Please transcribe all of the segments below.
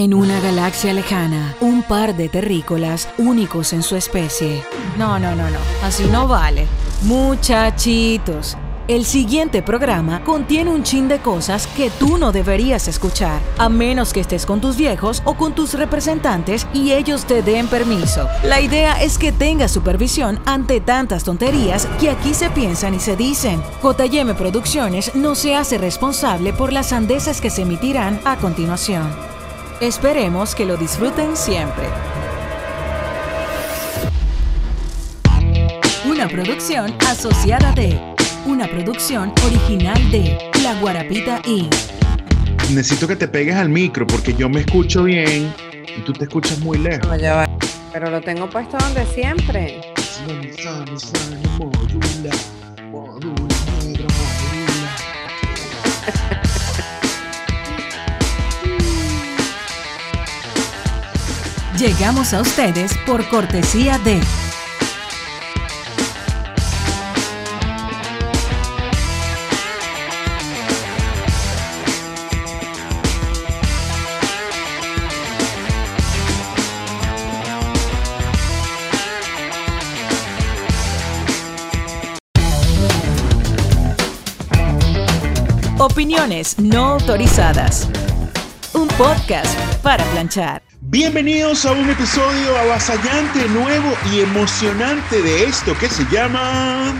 En una galaxia lejana, un par de terrícolas únicos en su especie. No, no, no, no, así no vale. Muchachitos, el siguiente programa contiene un chin de cosas que tú no deberías escuchar, a menos que estés con tus viejos o con tus representantes y ellos te den permiso. La idea es que tengas supervisión ante tantas tonterías que aquí se piensan y se dicen. JM Producciones no se hace responsable por las sandeces que se emitirán a continuación. Esperemos que lo disfruten siempre. Una producción asociada de, una producción original de La Guarapita Inc. Necesito que te pegues al micro porque yo me escucho bien y tú te escuchas muy lejos. No, ya va. Pero lo tengo puesto donde siempre. Llegamos a ustedes por cortesía de Opiniones no autorizadas. Un podcast para planchar. Bienvenidos a un episodio avasallante, nuevo y emocionante de esto que se llama...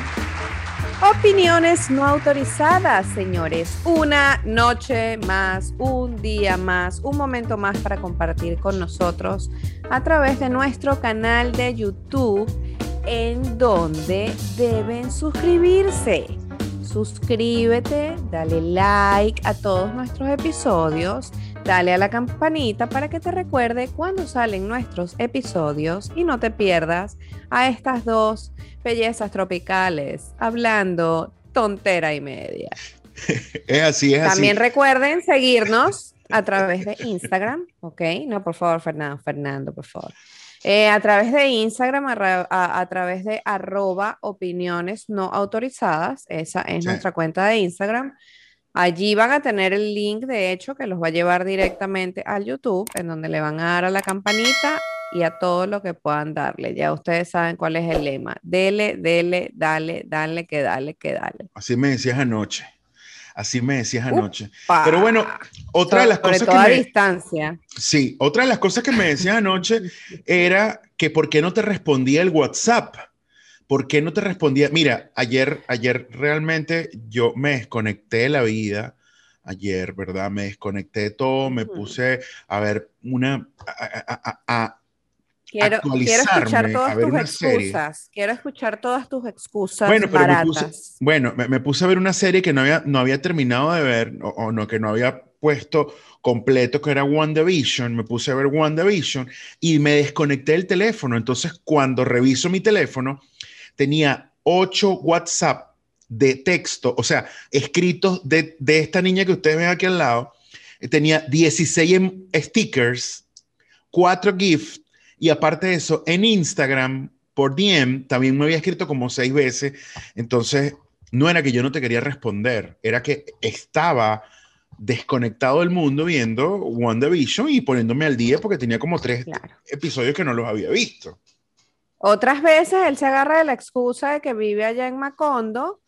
Opiniones no autorizadas, señores. Una noche más, un día más, un momento más para compartir con nosotros a través de nuestro canal de YouTube en donde deben suscribirse. Suscríbete, dale like a todos nuestros episodios, dale a la campanita para que te recuerde cuando salen nuestros episodios y no te pierdas a estas dos bellezas tropicales hablando tontera y media. Es así, es También así. recuerden seguirnos a través de Instagram, ¿ok? No, por favor, Fernando, Fernando, por favor. Eh, a través de Instagram, a, a- a través de arroba opiniones no autorizadas, esa es Sí. nuestra cuenta de Instagram. Allí van a tener el link, de hecho, que los va a llevar directamente al YouTube, en donde le van a dar a la campanita y a todo lo que puedan darle. Ya ustedes saben cuál es el lema. Dele, dele, dale, dale, que dale, que dale. Así me decías anoche. Así me decías anoche. Pero bueno, otra de las Sobre cosas que me... distancia. Sí, otra de las cosas que me decías anoche era que por qué no te respondía el WhatsApp. ¿Por qué no te respondía? Mira, ayer, ayer realmente yo me desconecté de la vida. Ayer, ¿verdad? Me desconecté de todo, me puse a ver una... a- a- a- Quiero, quiero escuchar todas tus serie. excusas. Quiero escuchar todas tus excusas Bueno, pero me baratas. puse, bueno, me, me puse a ver una serie que no había, no había terminado de ver, o, o no, que no había puesto completo, que era WandaVision. Me puse a ver WandaVision y me desconecté del teléfono. Entonces, cuando reviso mi teléfono, tenía ocho WhatsApp de texto, o sea, escritos de, de esta niña que ustedes ven aquí al lado. Eh, Tenía 16 em- stickers, cuatro GIFs, y aparte de eso, en Instagram, por DM, también me había escrito como seis veces. Entonces, no era que yo no te quería responder, era que estaba desconectado del mundo viendo WandaVision y poniéndome al día porque tenía como tres Claro. episodios que no los había visto. Otras veces él se agarra de la excusa de que vive allá en Macondo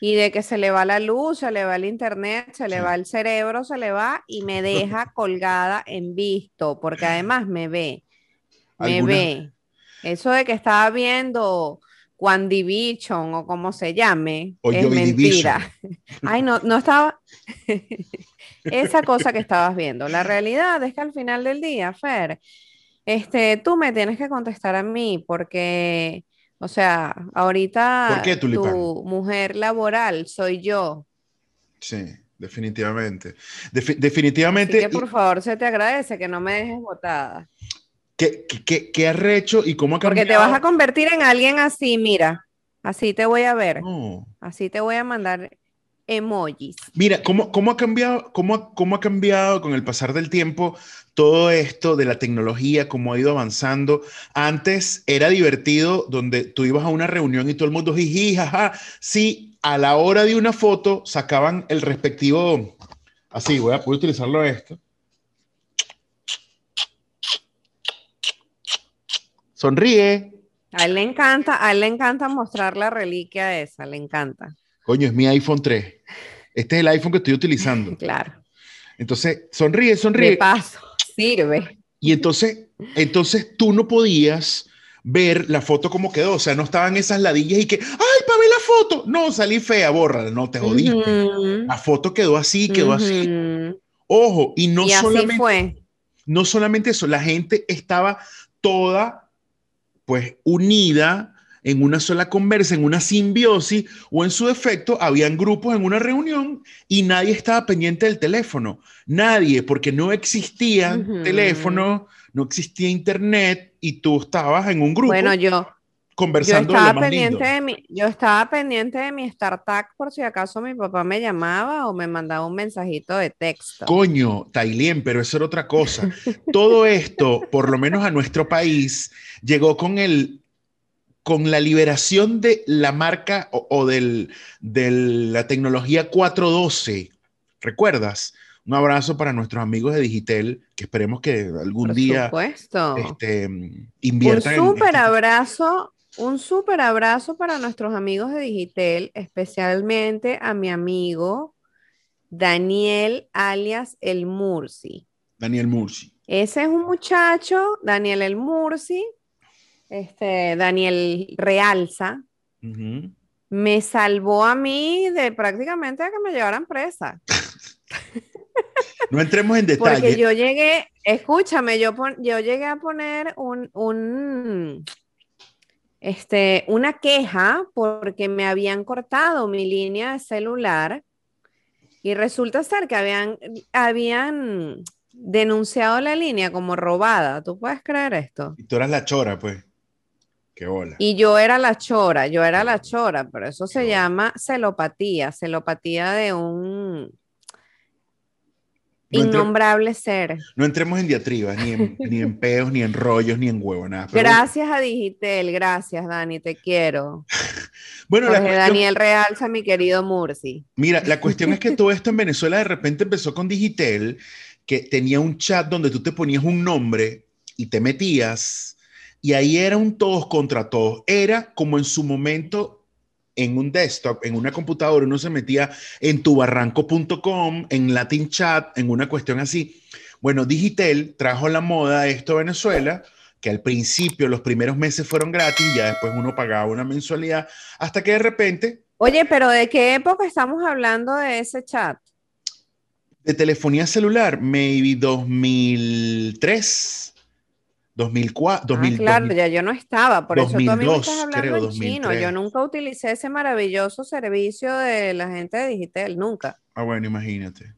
y de que se le va la luz, se le va el internet, se le va el cerebro, se le va y me deja colgada en visto, porque además me ve, me ¿Alguna- ve. Eso de que estaba viendo WandaVision o como se llame, O es mentira. Ay, no, no estaba. Esa cosa que estabas viendo. La realidad es que al final del día, Fer, este, tú me tienes que contestar a mí porque, o sea, ahorita ¿Por qué, tu mujer laboral soy yo. Sí, definitivamente. Defi- Así definitivamente. que por favor se te agradece que no me dejes botada. ¿Qué, qué, qué- arrecho y cómo ha Porque cambiado? te vas a convertir en alguien así, mira. Así te voy a ver. No. Así te voy a mandar emojis. Mira, ¿cómo, cómo, ha cambiado, cómo, ¿cómo ha cambiado con el pasar del tiempo todo esto de la tecnología, cómo ha ido avanzando? Antes era divertido donde tú ibas a una reunión y todo el mundo jiji, jaja. Sí, a la hora de una foto sacaban el respectivo, así, voy a poder utilizarlo esto. Sonríe. A él le encanta, a él le encanta mostrar la reliquia esa, le encanta. Coño, es mi iPhone 3. Este es el iPhone que estoy utilizando. Claro. Entonces, sonríe, sonríe. De paso, sirve. Y entonces, entonces tú no podías ver la foto como quedó, o sea, no estaban esas ladillas y que, ay, para ver la foto, no, salí fea, bórrala, no, te jodiste. La foto quedó así, quedó así. Ojo, y no y así solamente, fue. no solamente eso, la gente estaba toda, pues, unida en una sola conversa, en una simbiosis, o en su defecto, habían grupos en una reunión y nadie estaba pendiente del teléfono. Nadie, porque no existía teléfono, no existía internet y tú estabas en un grupo Bueno, yo, yo conversando de lo estaba más pendiente lindo. de mi, yo estaba pendiente de mi StarTag por si acaso mi papá me llamaba o me mandaba un mensajito de texto. Coño, Tailien, pero eso era otra cosa. Todo esto, por lo menos a nuestro país, llegó con el con la liberación de la marca o, o del, de la tecnología 412. ¿Recuerdas? Un abrazo para nuestros amigos de Digitel, que esperemos que algún Por día supuesto. este, un inviertan en- súper en- abrazo, un súper abrazo para nuestros amigos de Digitel, especialmente a mi amigo Daniel alias El Mursi. Daniel Mursi. Ese es un muchacho, Daniel El Mursi, este, Daniel Realza, me salvó a mí de prácticamente de que me llevaran presa. No entremos en detalle. Porque yo llegué, escúchame, yo, pon- yo llegué a poner un, un, este, una queja porque me habían cortado mi línea de celular y resulta ser que habían, habían denunciado la línea como robada. ¿Tú puedes creer esto? Y tú eras la chora, pues. Qué. Y yo era la chora, yo era la chora, pero eso se Qué bueno. llama celopatía, celopatía de un No, innombrable ser. no entremos en diatribas, ni en, ni en peos, ni en rollos, ni en huevonadas. Gracias a Digitel, gracias Dani, te quiero. Bueno, la Jorge cuestión- Daniel Realza, mi querido Mursi. Mira, la cuestión es que todo esto en Venezuela de repente empezó con Digitel, que tenía un chat donde tú te ponías un nombre y te metías, y ahí era un todos contra todos. Era como en su momento en un desktop, en una computadora, uno se metía en tubarranco.com, en Latin Chat, en una cuestión así. Bueno, Digitel trajo la moda esto a Venezuela, que al principio, los primeros meses fueron gratis, ya después uno pagaba una mensualidad, hasta que de repente Oye, pero ¿de qué época estamos hablando de ese chat? de telefonía celular, maybe 2003, 2004, 2000, ah, claro, ya yo no estaba, por eso tú a mí me 2002, estás hablando creo, en chino. 2003. Yo nunca utilicé ese maravilloso servicio de la gente de Digitel, nunca. Ah, bueno, imagínate.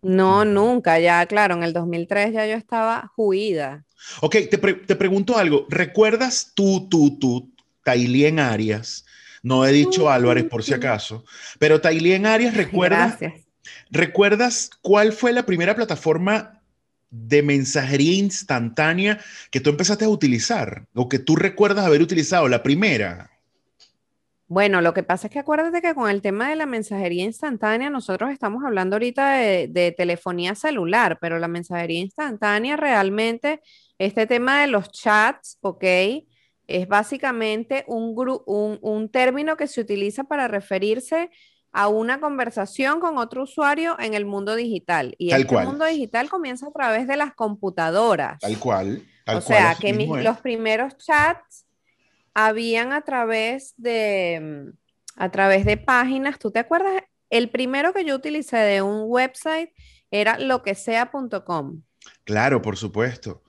No, nunca, ya claro, en el 2003 ya yo estaba juida. Ok, te, pre- te pregunto algo. ¿Recuerdas tú, tú, tú, Tailien Arias? No he dicho Tú, Álvarez por si tú. acaso, pero Tailien Arias, ¿recuerdas, Gracias. ¿recuerdas cuál fue la primera plataforma de mensajería instantánea que tú empezaste a utilizar o que tú recuerdas haber utilizado? La primera. Bueno, lo que pasa es que acuérdate que con el tema de la mensajería instantánea, nosotros estamos hablando ahorita de, telefonía celular, pero la mensajería instantánea realmente, este tema de los chats, ¿ok? Es básicamente un, un, un término que se utiliza para referirse a una conversación con otro usuario en el mundo digital. Y Tal este mundo digital comienza a través de las computadoras. Tal cual. Tal O cual, sea, que mis- los primeros chats habían a través de, mm, a través de páginas. ¿Tú te acuerdas? El primero que yo utilicé de un website era loquesea.com. Claro, por supuesto.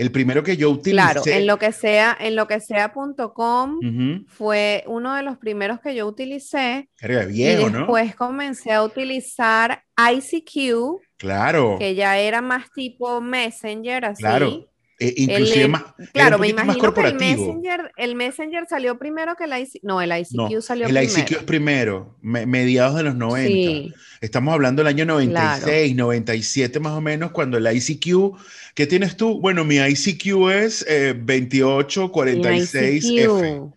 El primero que yo utilicé. Claro, en lo que sea, en lo que sea.com Ujú. fue uno de los primeros que yo utilicé. Era viejo, y ¿no? después comencé a utilizar ICQ, Claro, que ya era más tipo Messenger, así. claro. Eh, inclusive El- más, Claro, me poquito más imagino que el corporativo. Messenger, el Messenger salió primero que el ICQ. No, el ICQ No, salió el primero. ICQ es primero, me- mediados de los 90. Sí, Estamos hablando del año 96, 97 más o menos, cuando el ICQ, ¿qué tienes tú? Bueno, mi ICQ es eh, el 2846F.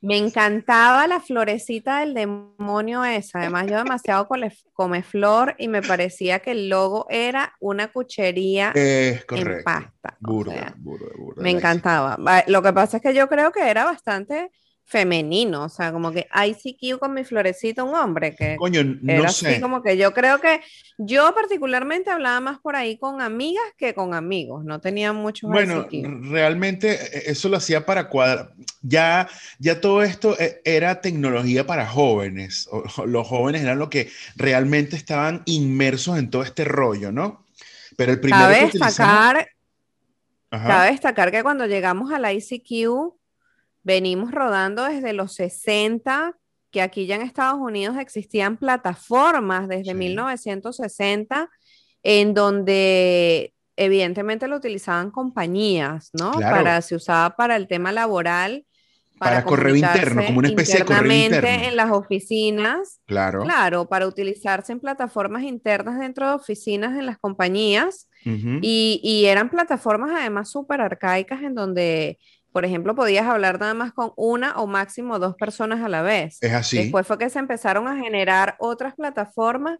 Me encantaba la florecita del demonio esa. Además, yo demasiado come flor y me parecía que el logo era una cuchería Es en pasta. o Burda, sea, burda, burda, me encantaba. Lo que pasa es que yo creo que era bastante femenino, o sea, como que ICQ con mi florecita, un hombre que Coño, no era sé. así como que yo creo que yo particularmente hablaba más por ahí con amigas que con amigos, no tenía muchos Bueno, ICQ. realmente eh, eso lo hacía para cuadrar. Ya, ya todo esto eh, era tecnología para jóvenes. Los jóvenes eran los que realmente estaban inmersos en todo este rollo, ¿no? Pero el primero Cabe que utilizamos- destacar, Ajá. cabe destacar que cuando llegamos a la ICQ, venimos rodando desde los 60, que aquí ya en Estados Unidos existían plataformas desde Sí. 1960, en donde evidentemente lo utilizaban compañías, ¿no? Claro. Para, se usaba para el tema laboral. Para correo interno, como una especie de correo interno. en las oficinas. Claro. Claro, para utilizarse en plataformas internas dentro de oficinas en las compañías. Ujú. Y, y eran plataformas además súper arcaicas en donde, por ejemplo, podías hablar nada más con una o máximo dos personas a la vez. Es así. Después fue que se empezaron a generar otras plataformas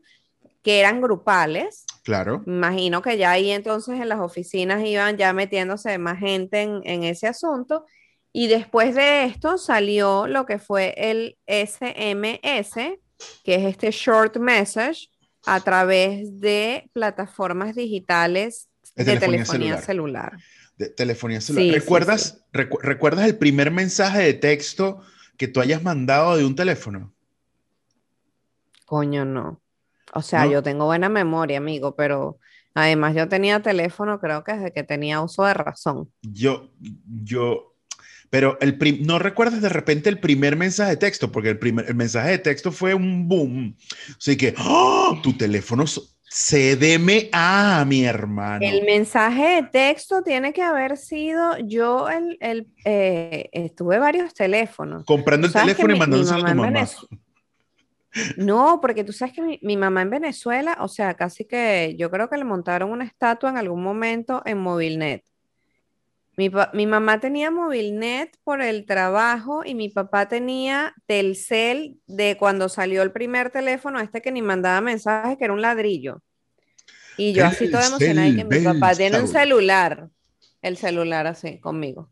que eran grupales. Claro. Imagino que ya ahí entonces en las oficinas iban ya metiéndose más gente en, en ese asunto. Y después de esto salió lo que fue el SMS, que es este short message a través de plataformas digitales De de, telefonía telefonía, celular. celular. De telefonía celular. Sí, sí, ¿Recuerdas, recu- ¿Recuerdas el primer mensaje de texto que tú hayas mandado de un teléfono? Coño, no. O sea, ¿No? yo tengo buena memoria, amigo, pero además yo tenía teléfono, creo que desde que tenía uso de razón. Yo, yo, pero el no recuerdas de repente el primer mensaje de texto, porque el primer el mensaje de texto fue un boom. Así que, ¡oh! tu teléfono s- CDMA, mi hermano. El mensaje de texto tiene que haber sido, yo el, el, eh, estuve varios teléfonos. Comprando el ¿Sabes que teléfono y mandándoselo a tu mamá en mamá. Venez- No, porque tú sabes que mi, mi mamá en Venezuela, o sea, casi que yo creo que le montaron una estatua en algún momento en Movilnet. Mi, mi mamá tenía Movilnet por el trabajo y mi papá tenía Telcel de cuando salió el primer teléfono, este que ni mandaba mensajes, que era un ladrillo. Y yo así toda emocionada y que mi papá tiene un celular, el celular así conmigo.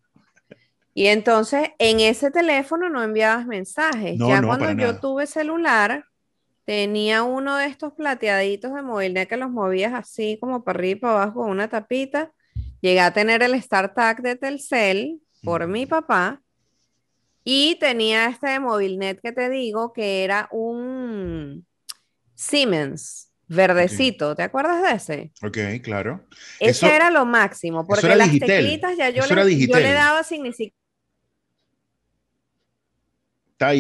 Y entonces en ese teléfono no enviabas mensajes. No, ya no, cuando yo nada. tuve celular, tenía uno de estos plateaditos de Movilnet que los movías así como para arriba y para abajo con una tapita. Llegué a tener el StarTAC de Telcel por mi papá y tenía este de Movilnet que te digo que era un Siemens verdecito. ¿Te acuerdas de ese? Ok, claro. Ese Eso- era lo máximo, porque las Digitel. teclitas ya yo le, yo le daba sin ni siquiera.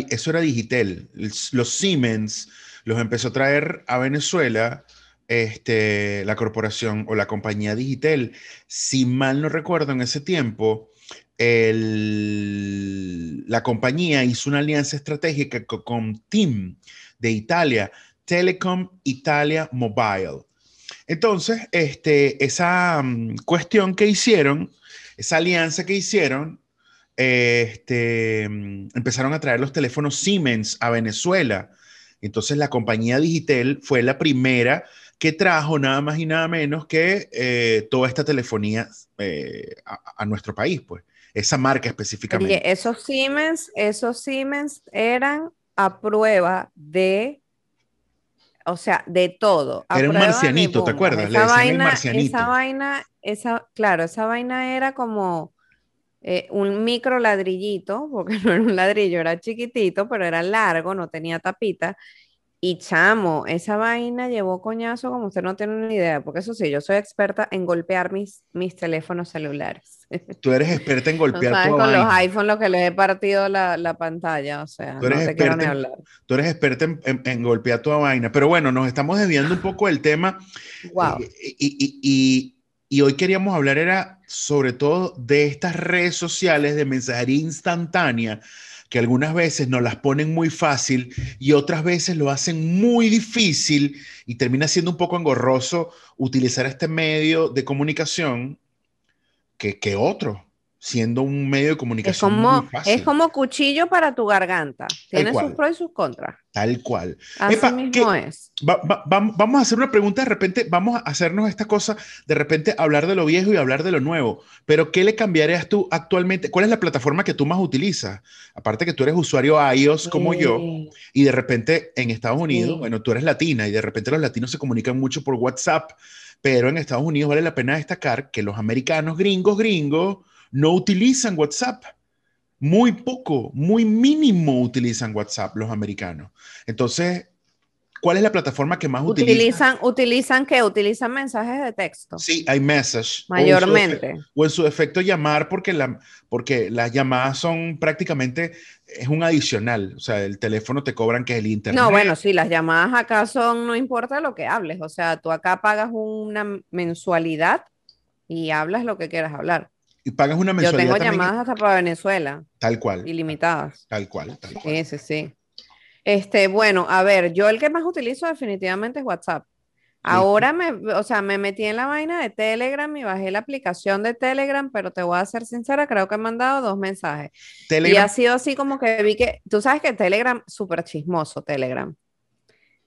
Eso era Digitel. Los Siemens los empezó a traer a Venezuela este, la corporación o la compañía Digitel. Si mal no recuerdo, en ese tiempo, la compañía hizo una alianza estratégica co- con TIM de Italia, Telecom Italia Mobile. Entonces, este, esa mm, cuestión que hicieron, esa alianza que hicieron, este, mm, empezaron a traer los teléfonos Siemens a Venezuela. Entonces la compañía Digitel fue la primera que trajo nada más y nada menos que eh, toda esta telefonía eh, a, a nuestro país, pues. Esa marca específicamente. Oye, esos Siemens, esos Siemens eran a prueba de, o sea, de todo. a Era un marcianito, ¿te acuerdas? Le Esa el vaina, marcianito. esa vaina, esa, claro, esa vaina era como eh, un micro ladrillito, porque no era un ladrillo, era chiquitito, pero era largo, no tenía tapita. Y chamo, esa vaina llevó coñazo como usted no tiene ni idea, porque eso sí, yo soy experta en golpear mis, mis teléfonos celulares. Tú eres experta en No golpear sabes tu con los vaina. iPhone lo que les he partido la, la pantalla, o sea, Tú eres no te quiero ni experta en- hablar. Tú eres experta en, en- en golpear tu vaina. Pero bueno, nos estamos desviando un poco del tema. Wow. Y, y- y- y hoy queríamos hablar era sobre todo de estas redes sociales de mensajería instantánea que algunas veces nos las ponen muy fácil y otras veces lo hacen muy difícil y termina siendo un poco engorroso utilizar este medio de comunicación que, que otro. Siendo un medio de Es comunicación como, muy fácil. es como cuchillo para tu garganta. Tiene sus pros y sus contras. Tal cual. Así Epa, mismo ¿qué- es. Va- va- vam- vamos a hacer una pregunta de repente, vamos a hacernos esta cosa, de repente hablar de lo viejo y hablar de lo nuevo, pero ¿qué le cambiarías tú actualmente? ¿Cuál es la plataforma que tú más utilizas? Aparte que tú eres usuario iOS como yo y de repente en Estados Unidos, Sí. bueno, tú eres latina y de repente los latinos se comunican mucho por WhatsApp, pero en Estados Unidos vale la pena destacar que los americanos gringos gringos no utilizan WhatsApp. Muy poco, muy mínimo utilizan WhatsApp los americanos. Entonces, ¿cuál es la plataforma que más utilizan? Utilizan, utilizan qué? Utilizan mensajes de texto. Sí, o en su Mayormente. O en su defecto llamar porque, la, porque las llamadas son prácticamente, es un adicional. O sea, el teléfono te cobran que es el internet. No, bueno, sí, las llamadas acá son, no importa lo que hables, o sea, tú acá pagas una mensualidad y hablas lo que quieras hablar. Y pagas una Yo mensualidad tengo también, llamadas hasta para Venezuela, Tal cual, ilimitadas. tal cual, tal cual. Sí, sí, sí. Este, bueno, a ver, yo el que más utilizo definitivamente es WhatsApp. Ahora me, o sea, me metí en la vaina de Telegram y bajé la aplicación de Telegram, pero te voy a ser sincera, creo que me han dado dos mensajes. Y ha sido así como que vi que, tú sabes que Telegram, súper chismoso, Telegram.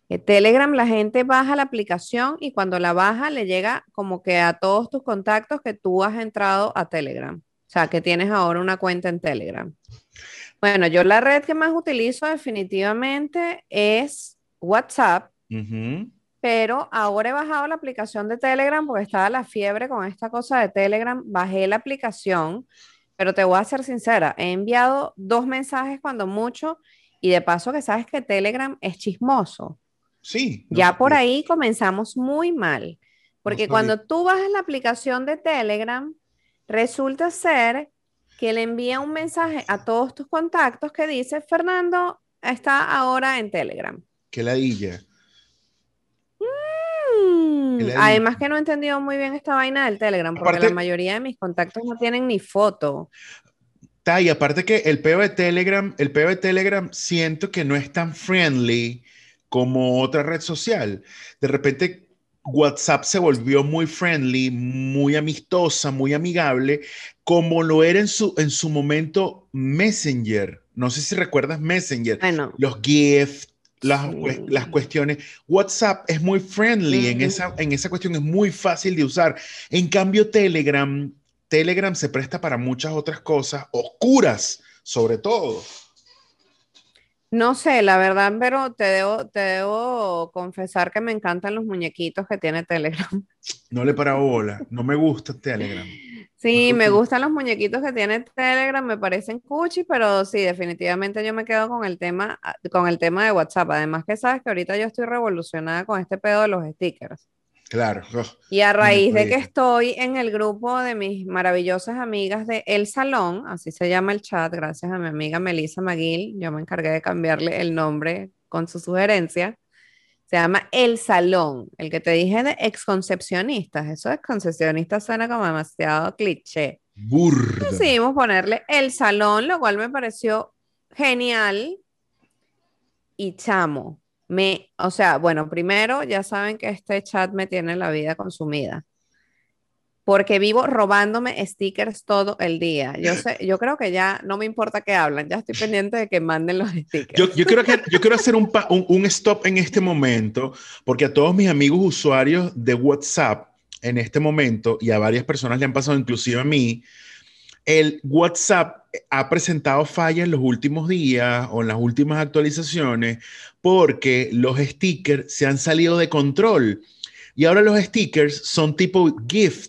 Eh, Telegram, la gente baja la aplicación y cuando la baja le llega como que a todos tus contactos que tú has entrado a Telegram. O sea, que tienes ahora una cuenta en Telegram. Bueno, yo la red que más utilizo definitivamente es WhatsApp, pero ahora he bajado la aplicación de Telegram porque estaba la fiebre con esta cosa de Telegram. Bajé la aplicación, pero te voy a ser sincera, he enviado dos mensajes cuando mucho y de paso que sabes que Telegram es chismoso. Sí. no Ya por ahí comenzamos muy mal, porque cuando tú bajas la aplicación de Telegram, resulta ser que le envía un mensaje a todos tus contactos que dice, Fernando está ahora en Telegram. Qué ladilla. Mm, Que Además que no he entendido muy bien esta vaina del Telegram, porque Aparte- la mayoría de mis contactos no tienen ni foto. Ta, y aparte que el peo de Telegram, el peo de Telegram siento que no es tan friendly como otra red social. De repente WhatsApp se volvió muy friendly, muy amistosa, muy amigable, como lo era en su, en su momento Messenger. No sé si recuerdas Messenger, Bueno, los GIFs, las, Sí. las cuestiones. WhatsApp es muy friendly en, esa, en esa cuestión, es muy fácil de usar. En cambio, Telegram, Telegram se presta para muchas otras cosas, oscuras sobre todo. No sé, la verdad, pero te debo, te debo confesar que me encantan los muñequitos que tiene Telegram. No le para bola, no me gusta Telegram. Sí, me gustan los muñequitos que tiene Telegram, me parecen cuchi, pero sí, definitivamente yo me quedo con el tema, ah, con el tema de WhatsApp. Además que sabes que ahorita yo estoy revolucionada con este pedo de los stickers. Claro. Y a raíz de que estoy en el grupo de mis maravillosas amigas de El Salón, así se llama el chat, gracias a mi amiga Melissa McGill, yo me encargué de cambiarle el nombre con su sugerencia. Se llama El Salón, el que te dije de exconcepcionistas. Eso de exconcepcionistas suena como demasiado cliché. Burda. Decidimos ponerle El Salón, lo cual me pareció genial y chamo. Me, o sea, bueno, primero ya saben que este chat me tiene la vida consumida. Porque vivo robándome stickers todo el día. Yo sé, yo creo que ya no me importa que hablan, ya estoy pendiente de que manden los stickers. Yo, yo, quiero que, yo quiero hacer un, un, un stop en este momento, porque a todos mis amigos usuarios de WhatsApp en este momento, y a varias personas le han pasado, inclusive a mí, el WhatsApp ha presentado fallas en los últimos días o en las últimas actualizaciones porque los stickers se han salido de control. Y ahora los stickers son tipo GIF.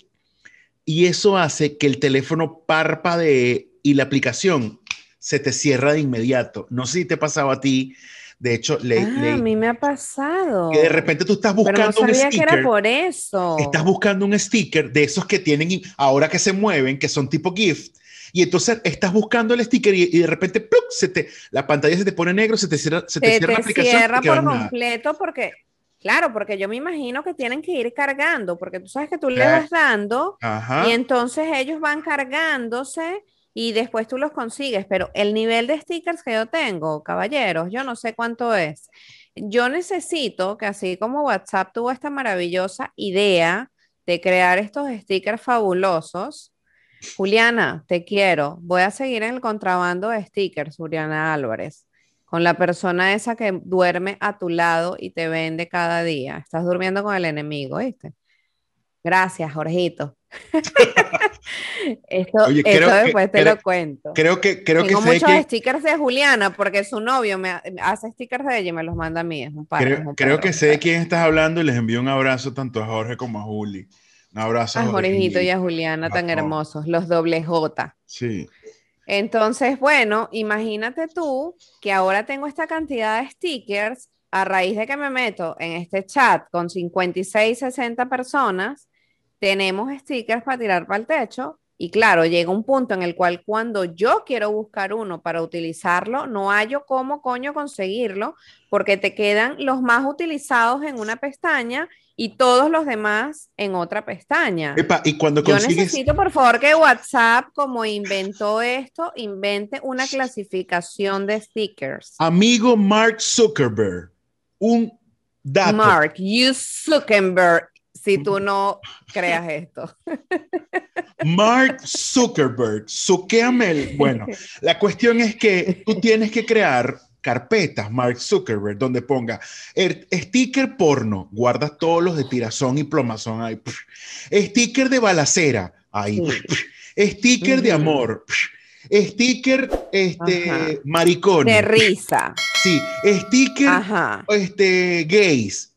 Y eso hace que el teléfono parpadee y la aplicación se te cierra de inmediato. No sé si te pasaba a ti. De hecho, le, Ah, le- a mí me ha pasado. que de repente tú estás Pero buscando no sabía un que sticker. era por eso. Estás buscando un sticker de esos que tienen ahora que se mueven, que son tipo GIF. Y entonces estás buscando el sticker y, y de repente ¡pluc! se te, la pantalla se te pone negro, se te cierra, se te Se cierra la aplicación. cierra por nada. completo porque, claro, porque yo me imagino que tienen que ir cargando, porque tú sabes que tú le vas dando Ajá. y entonces ellos van cargándose y después tú los consigues, pero el nivel de stickers que yo tengo, caballeros, yo no sé cuánto es. Yo necesito que así como WhatsApp tuvo esta maravillosa idea de crear estos stickers fabulosos, Juliana, te quiero. Voy a seguir en el contrabando de stickers, Juliana Álvarez, con la persona esa que duerme a tu lado y te vende cada día. Estás durmiendo con el enemigo, ¿viste? Gracias, Jorgito. esto, después te lo cuento. Creo que creo Tengo que muchos stickers de Juliana porque su novio me hace stickers de ella y me los manda a mí. Es un creo, que sé de quién estás hablando y les envío un abrazo tanto a Jorge como a Juli. Un abrazo a Jorgito y a Juliana tan hermosos, los doble J. Sí. Entonces, bueno, imagínate tú que ahora tengo esta cantidad de stickers a raíz de que me meto en este chat con 56, 60 personas tenemos stickers para tirar para el techo y claro, llega un punto en el cual cuando yo quiero buscar uno para utilizarlo, no hallo cómo coño conseguirlo, porque te quedan los más utilizados en una pestaña y todos los demás en otra pestaña. y cuando Yo necesito, por favor, que WhatsApp, como inventó esto, invente una clasificación de stickers. Amigo Mark Zuckerberg, un dato. Mark, you Zuckerberg, si tú no creas esto. Mark Zuckerberg, suquéame Bueno, la cuestión es que tú tienes que crear carpetas, Mark Zuckerberg, donde ponga el sticker porno, guardas todos los de tirazón y plomazón ahí. Sticker de balacera, ahí. Sticker de amor. Sticker este, maricón. De risa. Sí, sticker este, gays.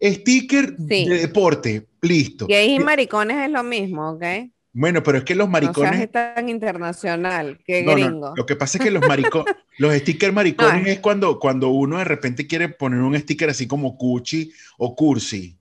Sticker de deporte, listo. Y maricones es lo mismo, ¿ok? Bueno, pero es que los maricones. No es tan internacional, que gringo. Lo que pasa es que los maricones, los stickers maricones es cuando, cuando uno de repente quiere poner un sticker así como Cuchi o Cursi.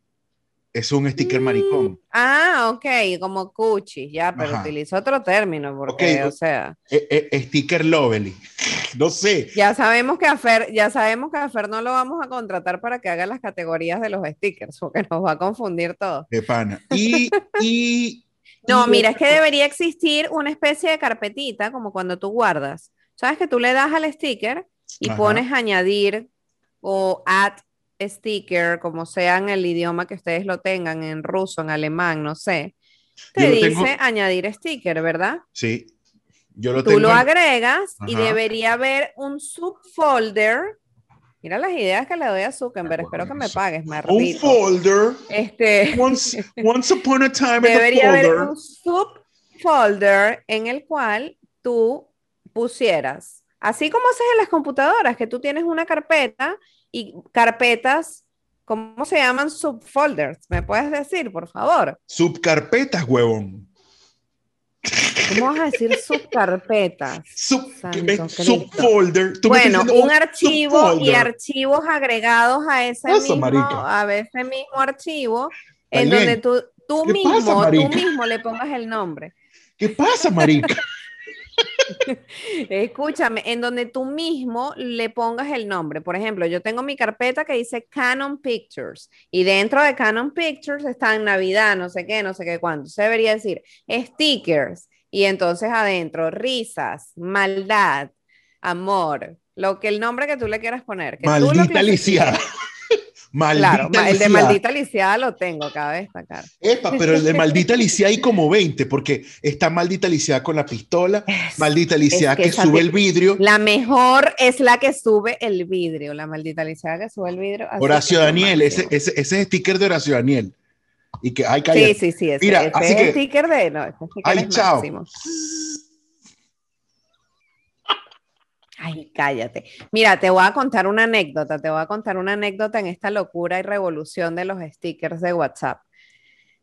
Es un sticker maricón. Mm, ah, ok, como Cuchi, ya, pero utilizo otro término, porque, o sea. E, e, sticker Lovely. No sé. Ya sabemos que a Fer, ya sabemos que a Fer no lo vamos a contratar para que haga las categorías de los stickers, porque nos va a confundir todo. De pana. Y, y no, mira, es que debería existir una especie de carpetita, como cuando tú guardas. Sabes que tú le das al sticker y pones añadir o add sticker, como sea en el idioma que ustedes lo tengan, en ruso, en alemán, no sé. Te dice añadir sticker, ¿verdad? Sí. Yo lo Tú lo agregas y debería haber un subfolder Mira las ideas que le doy a Zuckerberg. Espero que me pagues, me Un folder. Este. Once, upon a time Debería haber un subfolder en el cual tú pusieras, así como haces en las computadoras, que tú tienes una carpeta y carpetas, ¿cómo se llaman subfolders? ¿Me puedes decir, por favor? Subcarpetas, huevón. ¿Cómo vas a decir subcarpetas? Sub, subfolder. Bueno, un archivo y archivos agregados a ese mismo, a ese mismo archivo, en donde tú, tú mismo, tú mismo le pongas el nombre. ¿Qué pasa, marica? Escúchame, en donde tú mismo le pongas el nombre. Por ejemplo, yo tengo mi carpeta que dice Canon Pictures y dentro de Canon Pictures está en Navidad, no sé qué, no sé qué cuánto. Se debería decir stickers y entonces adentro risas, maldad, amor, lo que el nombre que tú le quieras poner. Que Maldita Alicia. claro, el de maldita lisiada lo tengo, cabe destacar. Epa, pero el de maldita lisiada hay como 20, porque está maldita lisiada con la pistola, maldita lisiada que, sube el vidrio. La mejor es la que sube el vidrio, la maldita lisiada que sube el vidrio. Horacio Daniel, ese, ese, ese, es sticker de Horacio Daniel. Y que hay Sí, sí, sí. Ese, Mira, así es que, sticker de. No, sticker ay, chao. Máximo. Ay, cállate. Mira, te voy a contar una anécdota, te voy a contar una anécdota en esta locura y revolución de los stickers de WhatsApp.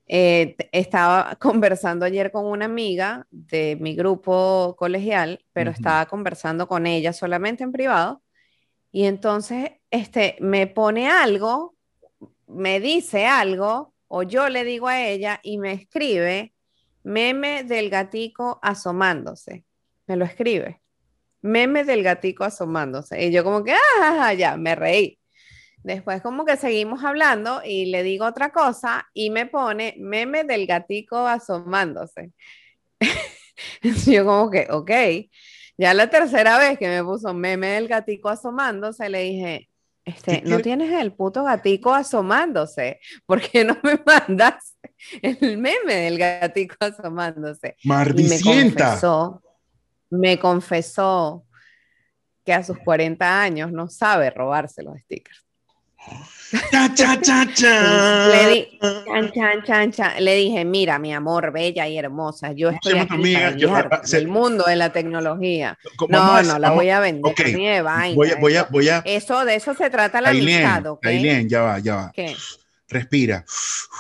Eh, estaba conversando ayer con una amiga de mi grupo colegial, pero estaba conversando con ella solamente en privado. Y entonces este, me pone algo, me dice algo, o yo le digo a ella y me escribe meme del gatico asomándose. Me lo escribe meme del gatico asomándose. Y yo como que, ah, ya, me reí. Después como que seguimos hablando y le digo otra cosa y me pone meme del gatico asomándose. yo como que, ok. Ya la tercera vez que me puso meme del gatico asomándose, le dije, Este, no tienes el puto gatico asomándose. ¿Por qué no me mandas el meme del gatico asomándose? Mardicienta. me confesó, me confesó que a sus 40 años no sabe robarse los stickers. Cha, cha. Le, di, chan, chan, chan, Le dije, mira, mi amor, bella y hermosa, yo estoy aquí amiga? Yo, el mundo de la tecnología. No, no, la voy a vender. Okay. voy, a, voy, a, voy a... Eso, de eso se trata la amistad, Ailén, ya va, ya va. ¿Qué? Respira.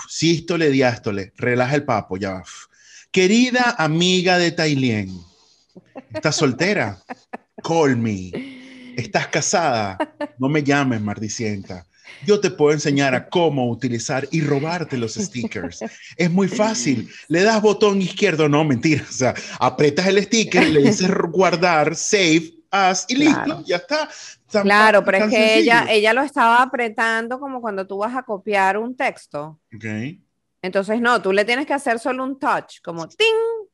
Sístole, diástole. Relaja el papo, ya va. Querida amiga de Tailien, ¿estás soltera? Call me. ¿Estás casada? No me llames, mardicienta yo te puedo enseñar a cómo utilizar y robarte los stickers. Es muy fácil. Le das botón izquierdo, no, mentira. O sea, apretas el sticker, le dices guardar, save, as y listo, ya está. claro, pero es que ella, ella lo estaba apretando como cuando tú vas a copiar un texto. Ok. Entonces, no, tú le tienes que hacer solo un touch, como ting,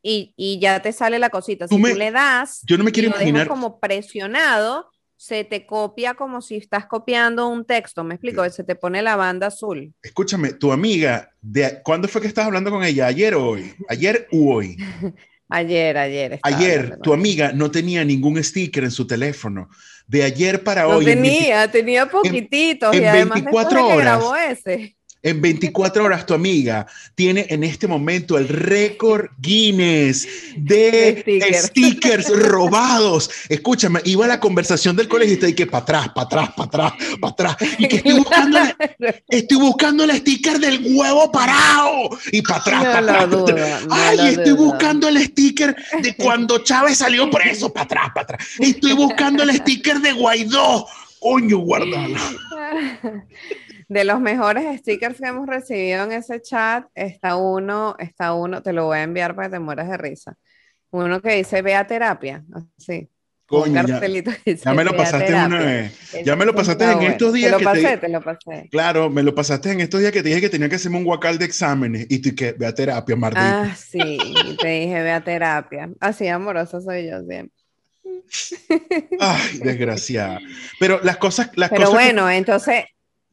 y, y ya te sale la cosita. Si tú, le das, yo no me quiero imaginar como presionado, se te copia como si estás copiando un texto, ¿me explico? Se te pone la banda azul. Escúchame, tu amiga, de, ¿cuándo fue que estás hablando con ella? ¿Ayer o hoy? ¿Ayer u hoy? ayer, ayer. Ayer, tu amiga no tenía ningún sticker en su teléfono. De ayer para hoy. No tenía, tenía poquititos y además 24 horas. grabó ese. En 24 horas tu amiga tiene en este momento el récord Guinness de, stickers. robados. Escúchame, iba a la conversación del colegio y te dije para atrás, para atrás, para atrás, para atrás. Y que estoy buscando, estoy buscando el sticker del huevo parado. Y para atrás, para atrás. Ay, estoy buscando el sticker de cuando Chávez salió preso, para atrás, para atrás. Estoy buscando el sticker de Guaidó. Coño, guardalo. De los mejores stickers que hemos recibido en ese chat, está uno, está uno, te lo voy a enviar para que te mueras de risa. Uno que dice ve a terapia, así. Coño, ya, ya, me lo pasaste una vez. Ya me lo pasaste en estos días. Te lo pasé, te, lo pasé. Claro, me lo pasaste en estos días que te dije que tenía que hacerme un guacal de exámenes y tú que ve a terapia, Martín. Ah, sí, te dije ve a terapia. Así amorosa soy yo siempre. Ay, desgraciada. Pero las cosas, las Pero cosas bueno, entonces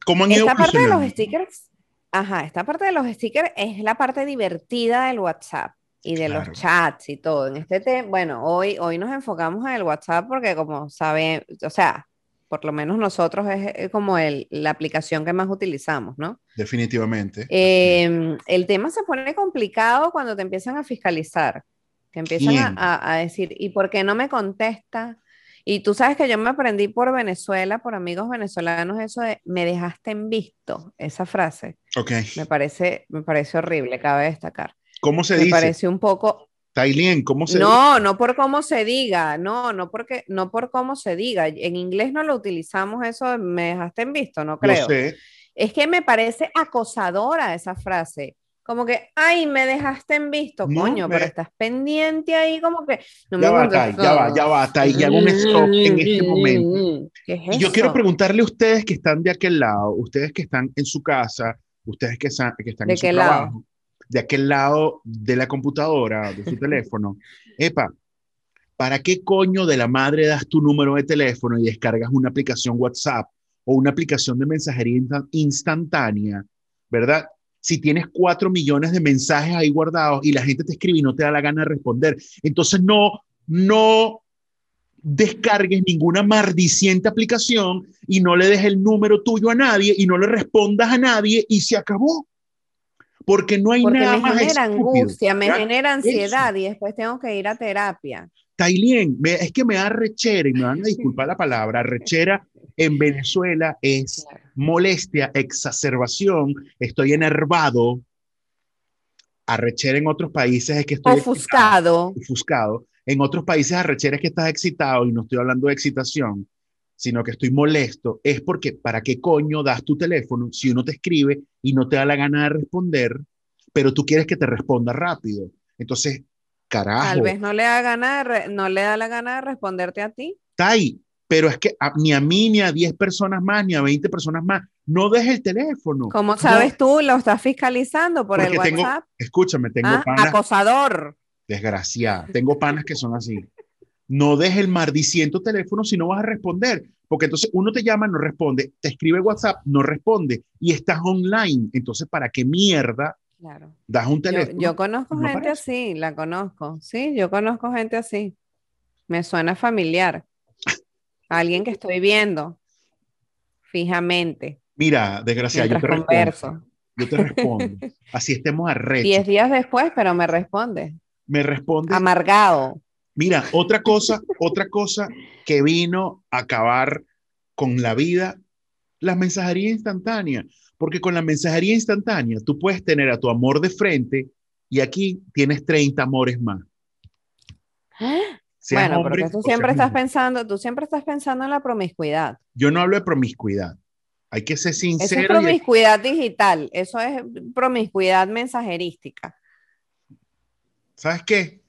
¿Cómo han esta parte de los stickers, ajá, esta parte de los stickers es la parte divertida del WhatsApp y de los chats y todo. En este tema, bueno, hoy, hoy nos enfocamos en el WhatsApp porque como saben, o sea, por lo menos nosotros es, como el, la aplicación que más utilizamos, ¿no? Definitivamente. Em, el tema se pone complicado cuando te empiezan a fiscalizar, te empiezan a, a, decir, ¿y por qué no me contesta? Y tú sabes que yo me aprendí por Venezuela, por amigos venezolanos, eso de me dejaste en visto, esa frase. Ok. Me parece, me parece horrible, cabe destacar. ¿Cómo se dice? Me parece un poco... Tailien, ¿cómo se No, dice? no por cómo se diga, no, no porque, no por cómo se diga. En inglés no lo utilizamos eso de me dejaste en visto, no creo. No sé. Es que me parece acosadora esa frase como que, ay, me dejaste en visto, coño, pero estás pendiente ahí, como que. No ya, va, ya va, ya va, Tai, ya hago un stop en este momento. ¿Qué es eso? Yo quiero preguntarle a ustedes que están de aquel lado, ustedes que están en su casa, ustedes que, están, que están en su trabajo, de aquel lado de la computadora, de su teléfono. Epa, ¿para qué coño de la madre das tu número de teléfono y descargas una aplicación WhatsApp o una aplicación de mensajería instantánea, verdad? Si tienes cuatro millones de mensajes ahí guardados y la gente te escribe y no te da la gana de responder. Entonces no, no descargues ninguna maldiciente aplicación y no le des el número tuyo a nadie y no le respondas a nadie y se acabó. Porque no hay nada me genera angustia, me genera ansiedad y después tengo que ir a terapia. Tailien, es que me da rechera, y me van a disculpar la palabra, rechera en Venezuela es molestia, exacerbación, estoy enervado, arrechera en otros países es que estoy ofuscado. ofuscado. En otros países arrechera es que estás excitado y no estoy hablando de excitación, sino que estoy molesto. Es porque, ¿para qué coño das tu teléfono si uno te escribe y no te da la gana de responder, pero tú quieres que te responda rápido? Entonces, Carajo. Tal vez no le da, gana no le da la gana de responderte a ti. Tai, pero es que ni a mí, ni a 10 personas más, ni a 20 personas más, no dejes el teléfono. ¿Cómo sabes tú? ¿Lo estás fiscalizando por el WhatsApp? escúchame, tengo ah, panas. Acosador. Desgraciada. Tengo panas que son así. No dejes el maldiciento teléfono si no vas a responder. Porque entonces uno te llama, no responde, te escribe WhatsApp, no responde y estás online. Entonces, ¿para qué mierda Claro. das un Yo, teléfono? yo conozco no gente aparece. así, la conozco. Sí, yo conozco gente así. Me suena familiar. Alguien que estoy viendo fijamente Mira, desgraciado, yo te respondo. converso. Yo te respondo. Así estemos arrechos. Diez días después, pero me responde. Me responde. Amargado. Mira, otra cosa, otra cosa que vino a acabar con la vida, la mensajería instantánea. Porque con la mensajería instantánea tú puedes tener a tu amor de frente y aquí tienes 30 amores más. Bueno, hombre porque tú siempre estás pensando, tú siempre estás pensando en la promiscuidad. Yo no hablo de promiscuidad. Hay que ser Eso es sincero. y hay- promiscuidad digital, eso es promiscuidad mensajerística. ¿Sabes qué?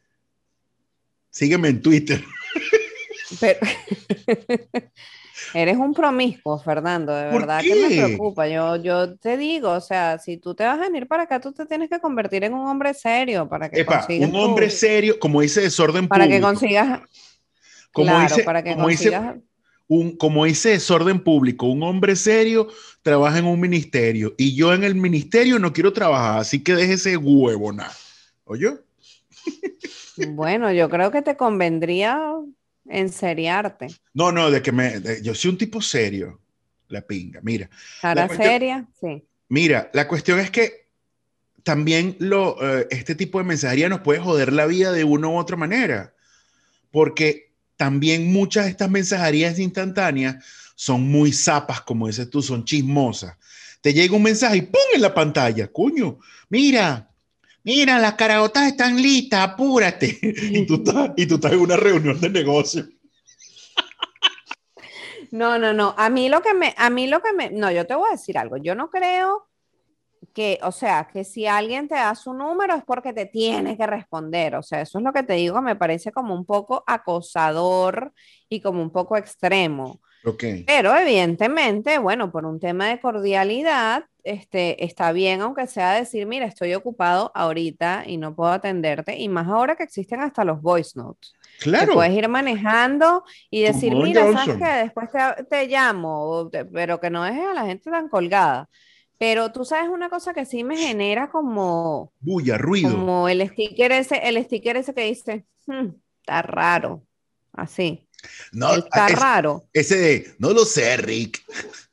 Sígueme en Twitter. Pero eres un promiscuo, Fernando, de ¿Por verdad que me qué? preocupa. Yo, yo te digo, o sea, si tú te vas a venir para acá, tú te tienes que convertir en un hombre serio para que Epa, consigas un hombre tu- serio, como dice desorden para que público. consigas, como claro, dice, para que como dice consigas, un, como dice desorden público, un hombre serio trabaja en un ministerio y yo en el ministerio no quiero trabajar, así que déjese huevona. ¿Oye? bueno, yo creo que te convendría enseriarte, No, no, de que me, de- yo soy un tipo serio, la pinga. Mira, cara cuestión- seria, sí. mira, la cuestión es que también lo, eh, este tipo de mensajería nos puede joder la vida de una u otra manera, porque también muchas de estas mensajerías instantáneas son muy zapas, como dices tú, son chismosas. Te llega un mensaje y ¡pum! en la pantalla, coño, mira, mira, las caraotas están listas, apúrate. Y tú estás, y tú estás en una reunión de negocio. No, no, no. A mí lo que me, a mí lo que me, no, yo te voy a decir algo. Yo no creo que, o sea, que si alguien te da su número es porque te tiene que responder. O sea, eso es lo que te digo, me parece como un poco acosador y como un poco extremo. Ok. Pero evidentemente, bueno, por un tema de cordialidad, este, está bien, aunque sea decir, mira, estoy ocupado ahorita y no puedo atenderte. Y más ahora que existen hasta los voice notes. Que Claro. puedes ir manejando y Como decir, Don mira, ¿sabes qué? Después te, te llamo, te- pero que no dejes a la gente tan colgada. Pero tú sabes una cosa que sí me genera como, Bulla, ruido. como el sticker ese, el sticker ese que dice, "Hmm, está raro, así, No, está es- raro. Ese de, no lo sé, Rick.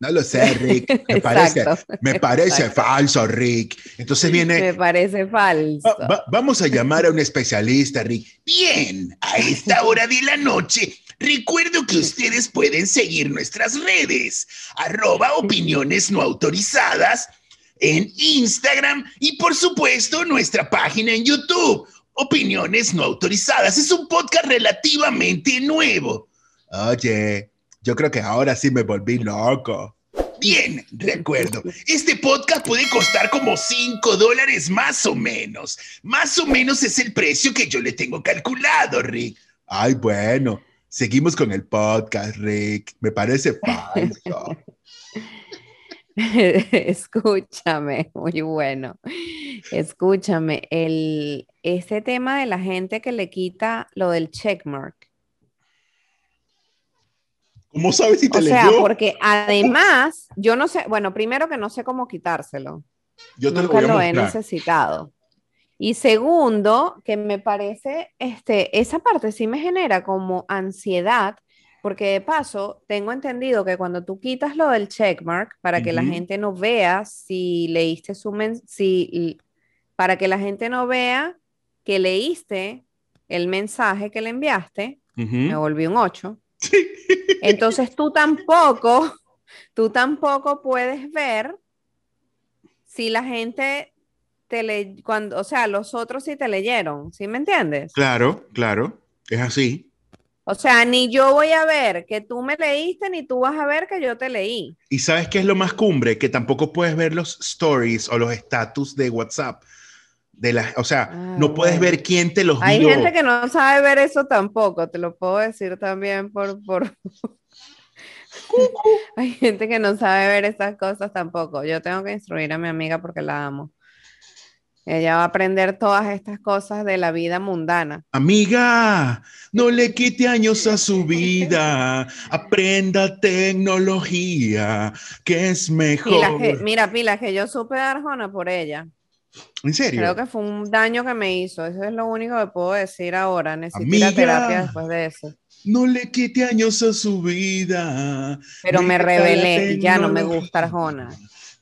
No lo sé, Rick. Me parece, me parece Exacto. falso, Rick. Entonces viene, Me parece falso. "Va- va- vamos a llamar a un especialista, Rick. Bien, a esta hora de la noche, recuerdo que ustedes pueden seguir nuestras redes, arroba opiniones no autorizadas en Instagram y por supuesto nuestra página en YouTube. Opiniones no autorizadas es un podcast relativamente nuevo. Oye, yo creo que ahora sí me volví loco. Bien, recuerdo. Este podcast puede costar como 5 dólares más o menos. Más o menos es el precio que yo le tengo calculado, Rick. Ay, bueno. Seguimos con el podcast, Rick. Me parece falso. Escúchame, muy bueno. Escúchame, el, ese tema de la gente que le quita lo del checkmark. ¿Cómo sabes si te O sea, leyó? porque además, yo no sé, bueno, primero que no sé cómo quitárselo. Yo te lo Nunca a lo he necesitado. Y segundo, que me parece, este, esa parte sí me genera como ansiedad, porque de paso tengo entendido que cuando tú quitas lo del checkmark para que la gente no vea si leíste su si para que la gente no vea que leíste el mensaje que le enviaste, me volví un 8. Entonces tú tampoco, tú tampoco puedes ver si la gente te le, cuando, o sea, los otros sí te leyeron, ¿sí me entiendes? Claro, claro. Es así. O sea, ni yo voy a ver que tú me leíste, ni tú vas a ver que yo te leí. ¿Y sabes qué es lo más cumbre? Que tampoco puedes ver los stories o los status de WhatsApp. De la, o sea, Ah, no puedes bueno. ver quién te los Hay dio. gente que no sabe ver eso tampoco, te lo puedo decir también por, por... Hay gente que no sabe ver esas cosas tampoco. Yo tengo que instruir a mi amiga porque la amo. Ella va a aprender todas estas cosas de la vida mundana. Amiga, no le quite años a su vida. Aprenda tecnología, que es mejor. mira, Pila, que yo supe de Arjona por ella. ¿En serio? Creo que fue un daño que me hizo. Eso es lo único que puedo decir ahora. Necesito terapia después de eso. No le quite años a su vida. Pero me rebelé y ya no me gusta Arjona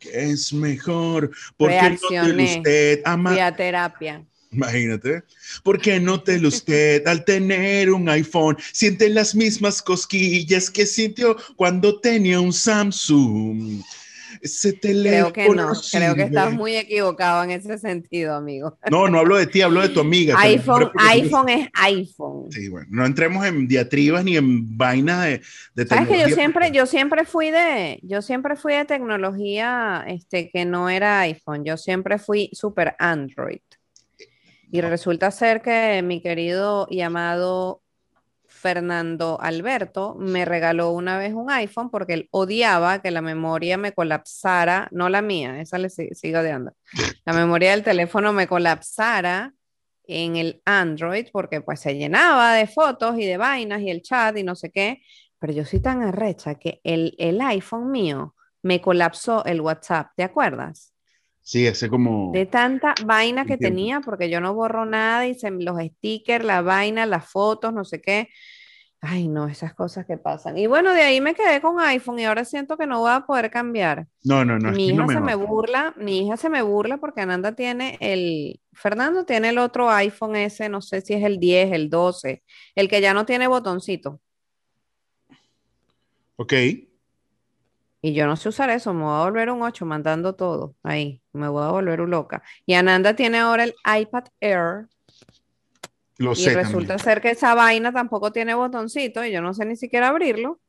que es mejor. Porque no usted ama. terapia. Imagínate. porque no te usted al tener un iPhone? Siente las mismas cosquillas que sintió cuando tenía un Samsung. Ese teléfono. Creo que no, creo que estás muy equivocado en ese sentido, amigo. No, no hablo de ti, hablo de tu amiga. iPhone, iPhone es iPhone. Sí, bueno, no entremos en diatribas ni en vainas de, de ¿Sabes que yo siempre, yo siempre fui de, yo siempre fui de tecnología este, que no era iPhone, yo siempre fui super Android. Y resulta ser que mi querido y amado Fernando Alberto me regaló una vez un iPhone porque él odiaba que la memoria me colapsara, no la mía, esa le sigo odiando, la memoria del teléfono me colapsara en el Android porque pues se llenaba de fotos y de vainas y el chat y no sé qué, pero yo soy tan arrecha que el, el iPhone mío me colapsó el WhatsApp, ¿te acuerdas? Sí, ese como... De tanta vaina que tenía, porque yo no borro nada y se, los stickers, la vaina, las fotos, no sé qué. Ay, no, esas cosas que pasan. Y bueno, de ahí me quedé con iPhone y ahora siento que no voy a poder cambiar. No, no, no. Mi hija se me burla, mi hija se me burla porque Ananda tiene el, Fernando tiene el otro iPhone ese, no sé si es el 10, el 12, el que ya no tiene botoncito. Ok. Y yo no sé usar eso, me voy a volver un 8 mandando todo ahí, me voy a volver un loca. Y Ananda tiene ahora el iPad Air. Lo y resulta ser que esa vaina tampoco tiene botoncito y yo no sé ni siquiera abrirlo.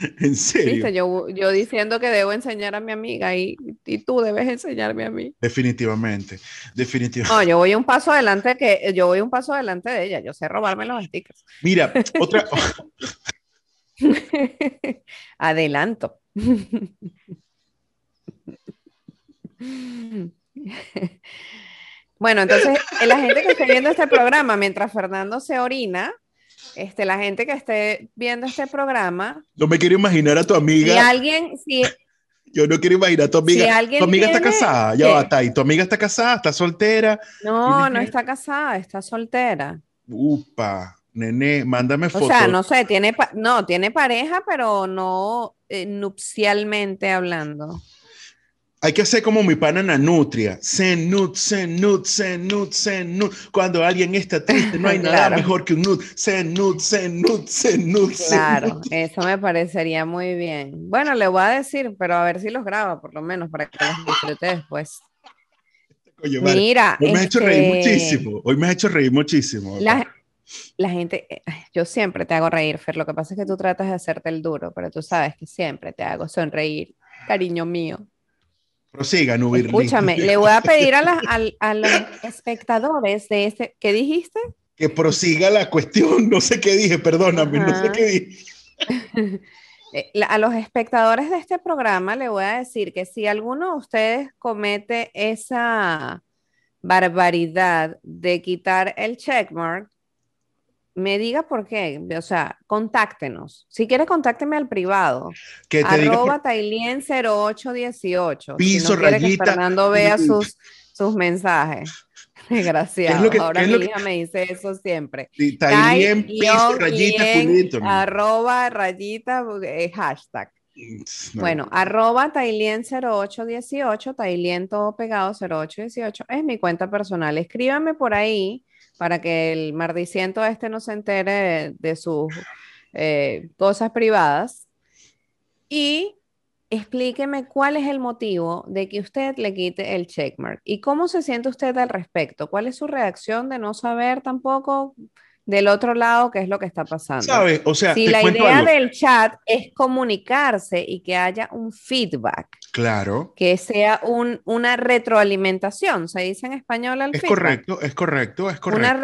¿En serio? Yo, yo diciendo que debo enseñar a mi amiga y, y, tú debes enseñarme a mí. Definitivamente, definitivamente. No, yo voy un paso adelante que yo voy un paso adelante de ella. Yo sé robarme los stickers. Mira, otra, Adelanto. bueno, entonces la gente que esté viendo este programa mientras Fernando se orina, este, la gente que esté viendo este programa. No me quiero imaginar a tu amiga. Si alguien, si, yo no quiero imaginar a tu amiga. tu amiga está casada, ya va, está ahí. Tu amiga está casada, está soltera. No, no está casada, está soltera. Upa. Nene, mándame fotos. O sea, no sé, tiene, no, tiene pareja, pero no eh, nupcialmente hablando. Hay que hacer como mi pana Nanutria. Zenut, zenut, zenut, zenut. Cuando alguien está triste, no hay nada mejor que un nut. Zenut, zenut, zenut. Claro, eso me parecería muy bien. Bueno, le voy a decir, pero a ver si los graba, por lo menos, para que los disfrute después. Mira, hoy me ha hecho reír este, muchísimo. Hoy me ha hecho reír muchísimo. La, la gente, eh, yo siempre te hago reír, Fer, lo que pasa es que tú tratas de hacerte el duro, pero tú sabes que siempre te hago sonreír, cariño mío. Prosiga, Nubir. Escúchame, le voy a pedir a, a, los espectadores de este, ¿qué dijiste? Que prosiga la cuestión, no sé qué dije, perdóname, no sé qué dije. Eh, a los espectadores de este programa le voy a decir que si alguno de ustedes comete esa barbaridad de quitar el checkmark, me diga por qué, o sea, contáctenos. Si quiere, contácteme al privado. Que te arroba Tailien 0818. Piso, si no que Fernando vea sus, sus mensajes. Desgraciado. Ahora mi hija me dice eso siempre. Tailien, piso, rayita, Arroba, rayita, eh, hashtag. Bueno, arroba Tailien 0818, Tailien todo pegado 0818, es mi cuenta personal. Escríbame por ahí para que el mardiciento este no se entere de, sus eh, cosas privadas. Y explíqueme cuál es el motivo de que usted le quite el checkmark y cómo se siente usted al respecto. ¿Cuál es su reacción de no saber tampoco del otro lado qué es lo que está pasando? ¿Sabes? O sea, si la idea del chat es comunicarse y que haya un feedback Claro. Que sea un, una retroalimentación, se dice en español al Es correcto, es correcto, es correcto. Una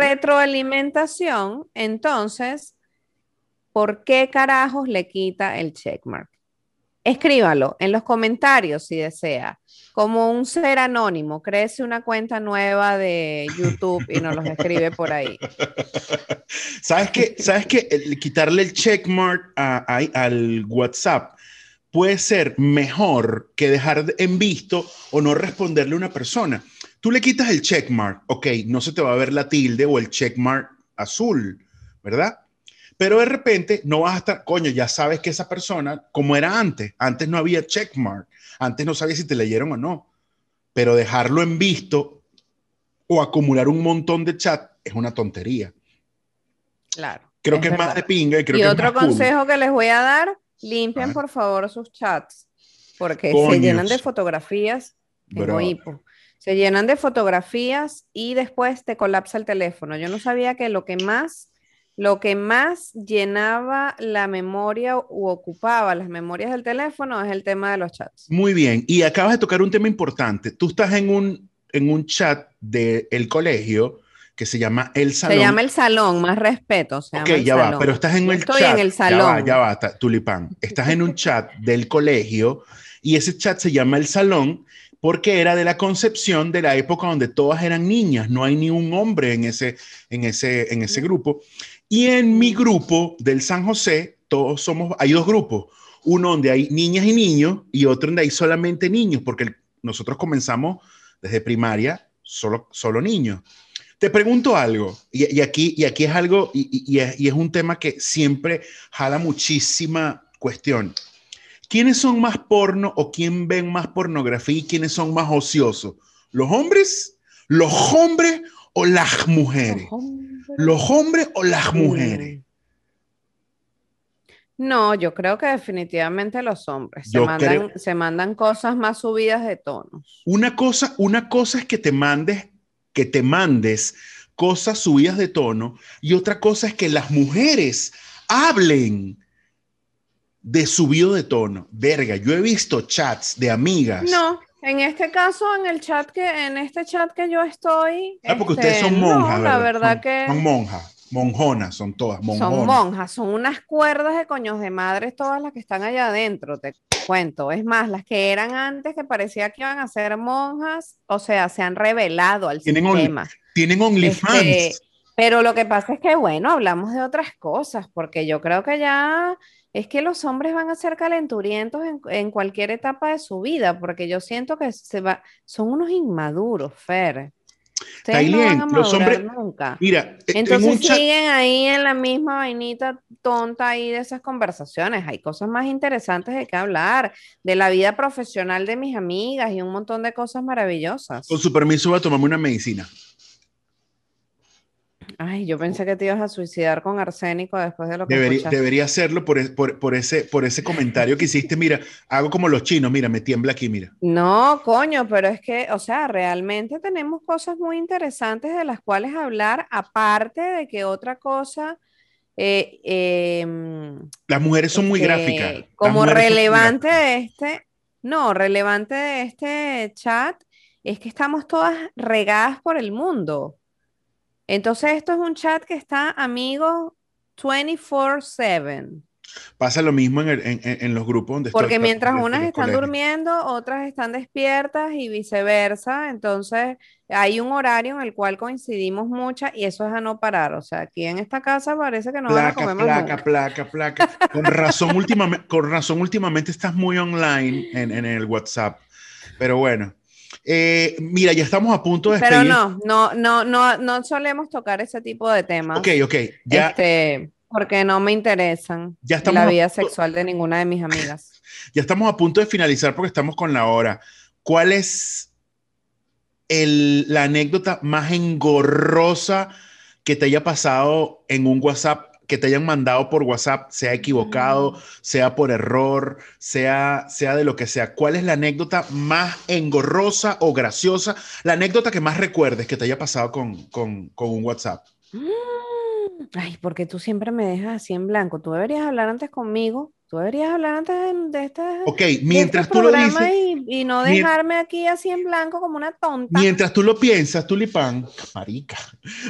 Escríbalo en los comentarios si desea. Como un ser anónimo, créese una cuenta nueva de YouTube y nos los escribe por ahí. ¿Sabes qué? ¿Sabes qué? quitarle el checkmark al WhatsApp puede ser mejor que dejar en visto o no responderle a una persona. Tú le quitas el checkmark, ok, no se te va a ver la tilde o el checkmark azul, ¿verdad? Pero de repente no vas a estar, coño, ya sabes que esa persona, como era antes, antes no había checkmark, antes no sabías si te leyeron o no, pero dejarlo en visto o acumular un montón de chat es una tontería. Claro. Creo que es más de pinga y creo que otro es más consejo que les voy a dar, limpien por favor sus chats, porque se llenan de fotografías. Se llenan de fotografías y después te colapsa el teléfono. Yo no sabía que lo que más lo que más llenaba la memoria u ocupaba las memorias del teléfono es el tema de los chats. Muy bien, y acabas de tocar un tema importante. Tú estás en un, en un chat del colegio que se llama El Salón. Se llama El Salón, más respeto. ok, ya va, pero estás en el estoy en el salón. Ya va, ya va, Tulipán. Estás en un chat del colegio y ese chat se llama El Salón porque era de la concepción de la época donde todas eran niñas, no hay ni un hombre en ese, en ese, en ese grupo. Y en mi grupo del San José, todos somos, hay dos grupos, uno donde hay niñas y niños y otro donde hay solamente niños, porque nosotros comenzamos desde primaria solo, solo niños. Te pregunto algo, y, aquí, y aquí es algo, y, y, es un tema que siempre jala muchísima cuestión. ¿Quiénes son más porno o quién ven más pornografía y quiénes son más ociosos? ¿Los hombres? ¿Los hombres o las mujeres? ¿Los hombres o las mujeres? No, yo creo que definitivamente los hombres. Se mandan, se mandan, cosas más subidas de tonos. Una cosa, una cosa es que te mandes, que te mandes cosas subidas de tono, y otra cosa es que las mujeres hablen de subido de tono. Verga, yo he visto chats de amigas. No, en este caso, en el chat que, en este chat que yo estoy. Ah, porque ustedes son este, monjas. la verdad que. Son monjas, monjonas, son todas monjonas. Son monjas, son unas cuerdas de coños de madres todas las que están allá adentro, te cuento. Es más, las que eran antes que parecía que iban a ser monjas, o sea, se han revelado al ¿Tienen sistema. tienen OnlyFans. Este, pero lo que pasa es que, bueno, hablamos de otras cosas, porque yo creo que ya es que los hombres van a ser calenturientos en, cualquier etapa de su vida, porque yo siento que se va, son unos inmaduros, Fer. Ustedes no van a los hombres, nunca. Mira, e, entonces siguen ahí en la misma vainita tonta ahí de esas conversaciones. Hay cosas más interesantes de que hablar, de la vida profesional de mis amigas y un montón de cosas maravillosas. Con su permiso voy a tomarme una medicina. Ay, yo pensé que te ibas a suicidar con arsénico después de lo que Debería, debería hacerlo por, por, por, ese, por ese comentario que hiciste. Mira, hago como los chinos, mira, me tiembla aquí, mira. No, coño, pero es que, o sea, realmente tenemos cosas muy interesantes de las cuales hablar, aparte de que otra cosa... Eh, em, las mujeres son muy gráficas. Como relevante de este, no, relevante de este chat es que estamos todas regadas por el mundo. Entonces, esto es un chat que está amigo 24/7. Pasa lo mismo en, los grupos donde Porque mientras unas están durmiendo, otras están despiertas y viceversa. Entonces, hay un horario en el cual coincidimos muchas y eso es a no parar. O sea, aquí en esta casa parece que no placa, comer placa, placa, placa, placa. Con razón, últimamente, con razón, últimamente estás muy online en, en el WhatsApp. Pero bueno. Eh, mira, ya estamos a punto de Pero no, no, no, no, no solemos tocar ese tipo de temas. Ok, ok. Ya, este, porque no me interesan ya la vida sexual de ninguna de mis amigas. Ya estamos a punto de finalizar porque estamos con la hora. ¿Cuál es el, la anécdota más engorrosa que te haya pasado en un WhatsApp que te hayan mandado por WhatsApp, sea equivocado, sea por error, sea, sea de lo que sea. ¿Cuál es la anécdota más engorrosa o graciosa? La anécdota que más recuerdes que te haya pasado con, con, con un WhatsApp. Mm, ay, porque tú siempre me dejas así en blanco. Tú deberías hablar antes conmigo Tú deberías hablar antes de, de este, Ok, de mientras este tú lo dices, y, y no mien- dejarme aquí así en blanco como una tonta. mientras tú lo piensas, tulipán, marica,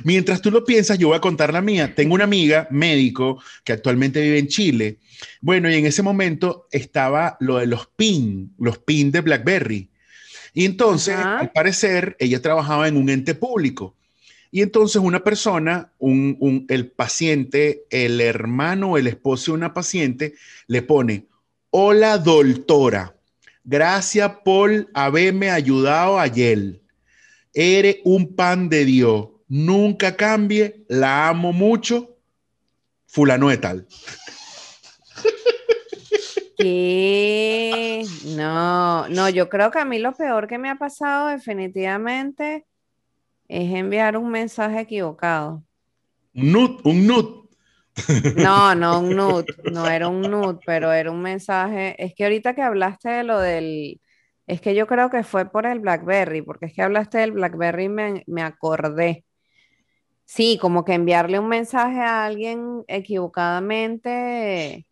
mientras tú lo piensas, yo voy a contar la mía. Tengo una amiga médico que actualmente vive en Chile. Bueno, y en ese momento estaba lo de los PIN, los PIN de BlackBerry. Y entonces, Ajá. al parecer, ella trabajaba en un ente público. Y entonces una persona, el paciente, el hermano el esposo de una paciente, le pone, hola doctora, gracias por haberme ayudado ayer. Eres un pan de Dios, nunca cambie, la amo mucho, fulano de tal. ¿Qué? No, no, yo creo que a mí lo peor que me ha pasado definitivamente es enviar un mensaje equivocado. Un nut, un nut. No, no un nude, no era un nude, pero era un mensaje. Es que ahorita que hablaste de lo del, es que yo creo que fue por el BlackBerry, porque es que hablaste del BlackBerry y me, me acordé. Sí, como que enviarle un mensaje a alguien equivocadamente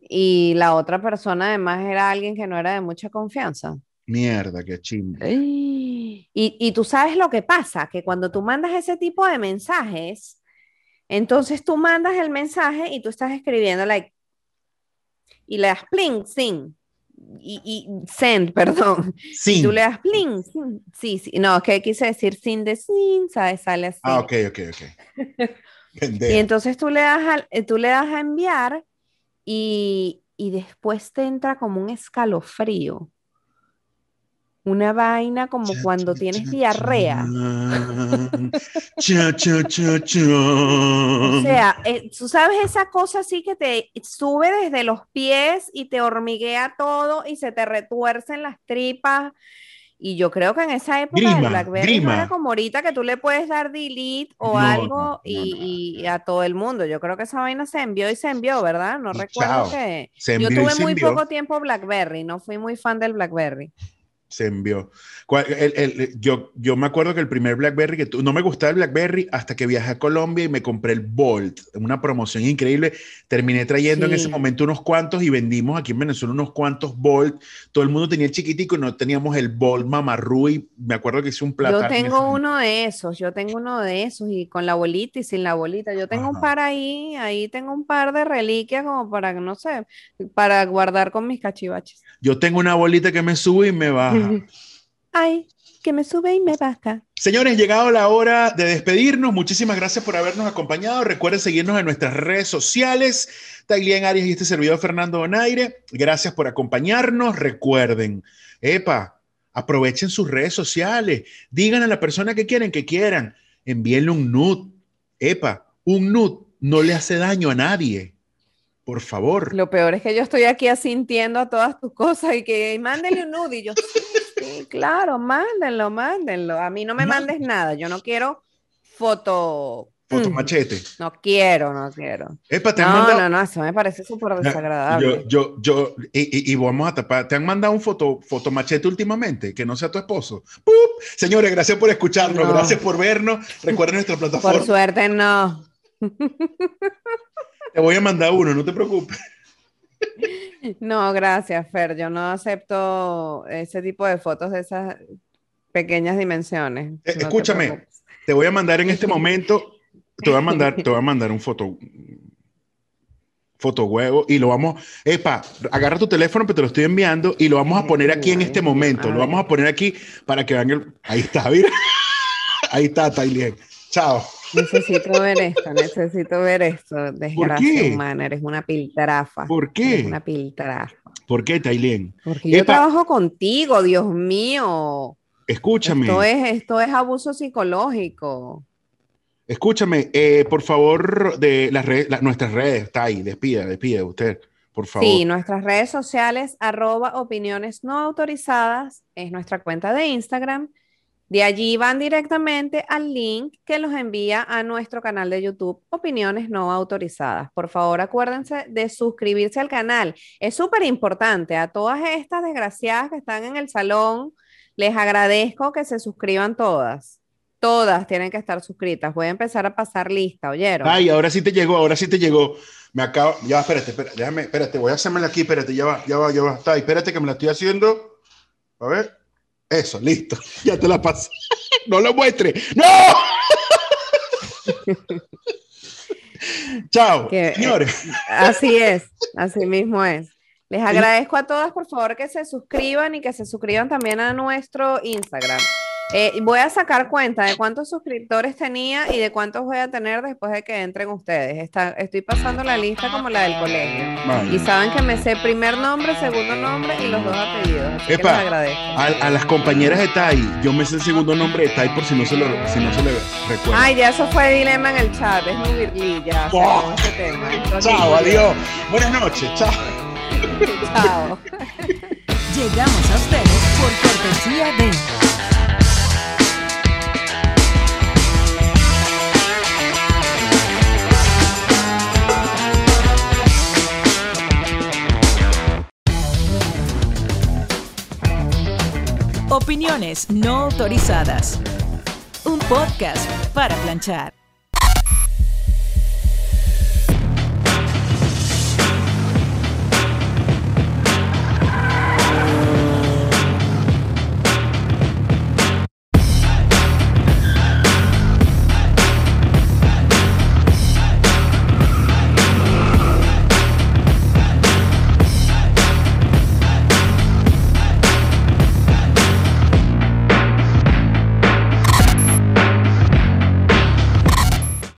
y la otra persona además era alguien que no era de mucha confianza. Mierda, qué chimbo. Y, y tú sabes lo que pasa, que cuando tú mandas ese tipo de mensajes, entonces tú mandas el mensaje y tú estás escribiendo like y le das pling, sin y, y send, perdón. Y Sí. tú le das pling, sin, sí, sí, no, que quise decir sin de sin, ¿sabes? Sale así. Ah, ok, ok, ok. Y entonces tú le das a, eh, tú le das a enviar y, y después te entra como un escalofrío. Una vaina como Cha, cuando cha, tienes cha, diarrea. Cha, cha, cha, cha. O sea, eh, tú sabes esa cosa así que te sube desde los pies y te hormiguea todo y se te retuercen las tripas. Y yo creo que en esa época Grima, del BlackBerry no era como ahorita que tú le puedes dar delete o No, algo no, no, y, y a todo el mundo. Yo creo que esa vaina se envió y se envió, ¿verdad? No recuerdo chao. que... Se Yo tuve muy poco tiempo BlackBerry, no fui muy fan del BlackBerry. Se envió. Cuál- el- el- yo, yo me acuerdo que el primer BlackBerry que tu- no me gustaba el BlackBerry hasta que viajé a Colombia y me compré el Bolt, una promoción increíble. Terminé trayendo en ese Sí. momento unos cuantos y vendimos aquí en Venezuela unos cuantos Bolt. Todo el mundo tenía el chiquitico y no teníamos el Bolt Mamarru y me acuerdo que hice un plato. Yo tengo uno de esos, yo tengo uno de esos y con la bolita y sin la bolita. Yo tengo un par ahí, ahí tengo un par de reliquias como para, no sé, para guardar con mis cachivaches. Yo tengo una bolita que me sube y me baja. Ay, que me sube y me baja. Señores, llegado la hora de despedirnos. Muchísimas gracias por habernos acompañado. Recuerden seguirnos en nuestras redes sociales. Tailien Arias y este servidor Fernando Donaire. Gracias por acompañarnos. Recuerden, epa, aprovechen sus redes sociales. Digan a la persona que quieren que quieran. Envíenle un nude. Epa, un nude no le hace daño a nadie. Por favor. Lo peor es que yo estoy aquí asintiendo a todas tus cosas y que mándele un nude y yo, sí, sí, claro, mándenlo, mándenlo. A mí no me mandes nada, yo no quiero foto. Foto Mm, machete. No quiero, no quiero. Epa, te han No, mandado. no, no, eso me parece súper Ya, desagradable. Yo, yo, yo, y, y- y vamos a tapar. ¿Te han mandado un foto, fotomachete últimamente? Que no sea tu esposo. ¡Pup! Señores, gracias por escucharnos, No. gracias por vernos. Recuerden nuestra Por plataforma. suerte no. Te voy a mandar uno, no te preocupes. No, gracias, Fer. Yo no acepto ese tipo de fotos de esas pequeñas dimensiones. Eh, No escúchame. Te voy a mandar en este momento, te voy a mandar, te voy a mandar un foto. Foto huevo y lo vamos, epa, agarra tu teléfono, pero te lo estoy enviando y lo vamos a poner aquí en este momento. Lo vamos a poner aquí para que vean el. Ahí está, mira. Ahí está, Tailien. Chao. Necesito ver esto, necesito ver esto. Desgracia humana, eres una piltrafa. ¿Por Eres qué? una piltrafa. ¿Por qué, Tailien? Porque yo trabajo contigo, Dios mío. Escúchame. Esto es, esto es abuso psicológico. Escúchame, eh, por favor, de las redes, nuestras redes, está ahí, despida, despida usted, por favor. Sí, nuestras redes sociales, arroba opiniones no autorizadas, es nuestra cuenta de Instagram. De allí van directamente al link que los envía a nuestro canal de YouTube, Opiniones No Autorizadas. Por favor, acuérdense de suscribirse al canal. Es súper importante. A todas estas desgraciadas que están en el salón, les agradezco que se suscriban todas. Todas tienen que estar suscritas. Voy a empezar a pasar lista, ¿oyeron? Ay, ahora sí te llegó, ahora sí te llegó. Me acabo, ya, espérate, espérate, déjame, espérate, voy a hacérmela aquí, espérate, ya va, ya va, ya va, está, espérate que me la estoy haciendo. A ver, eso, listo, ya te la pasé. No lo muestre, ¡no! Chao, Que, eh, señores. Así es, así mismo es. Les agradezco a todas, por favor, que se suscriban y que se suscriban también a nuestro Instagram. Eh, voy a sacar cuenta de cuántos suscriptores tenía y de cuántos voy a tener después de que entren ustedes. Está- estoy pasando la lista como la del colegio. Vale. Y saben que me sé primer nombre, segundo nombre y los dos apellidos. Así que les agradezco. A, a las compañeras de Tai, yo me sé el segundo nombre de Tai por si no se lo, si no se le recuerda. Ay, ya eso fue dilema en el chat. Es muy Oh. acabó este tema. Entonces, Chao, adiós. Buenas noches, chao. Chao. Llegamos a ustedes por cortesía de Opiniones no autorizadas. Un podcast para planchar.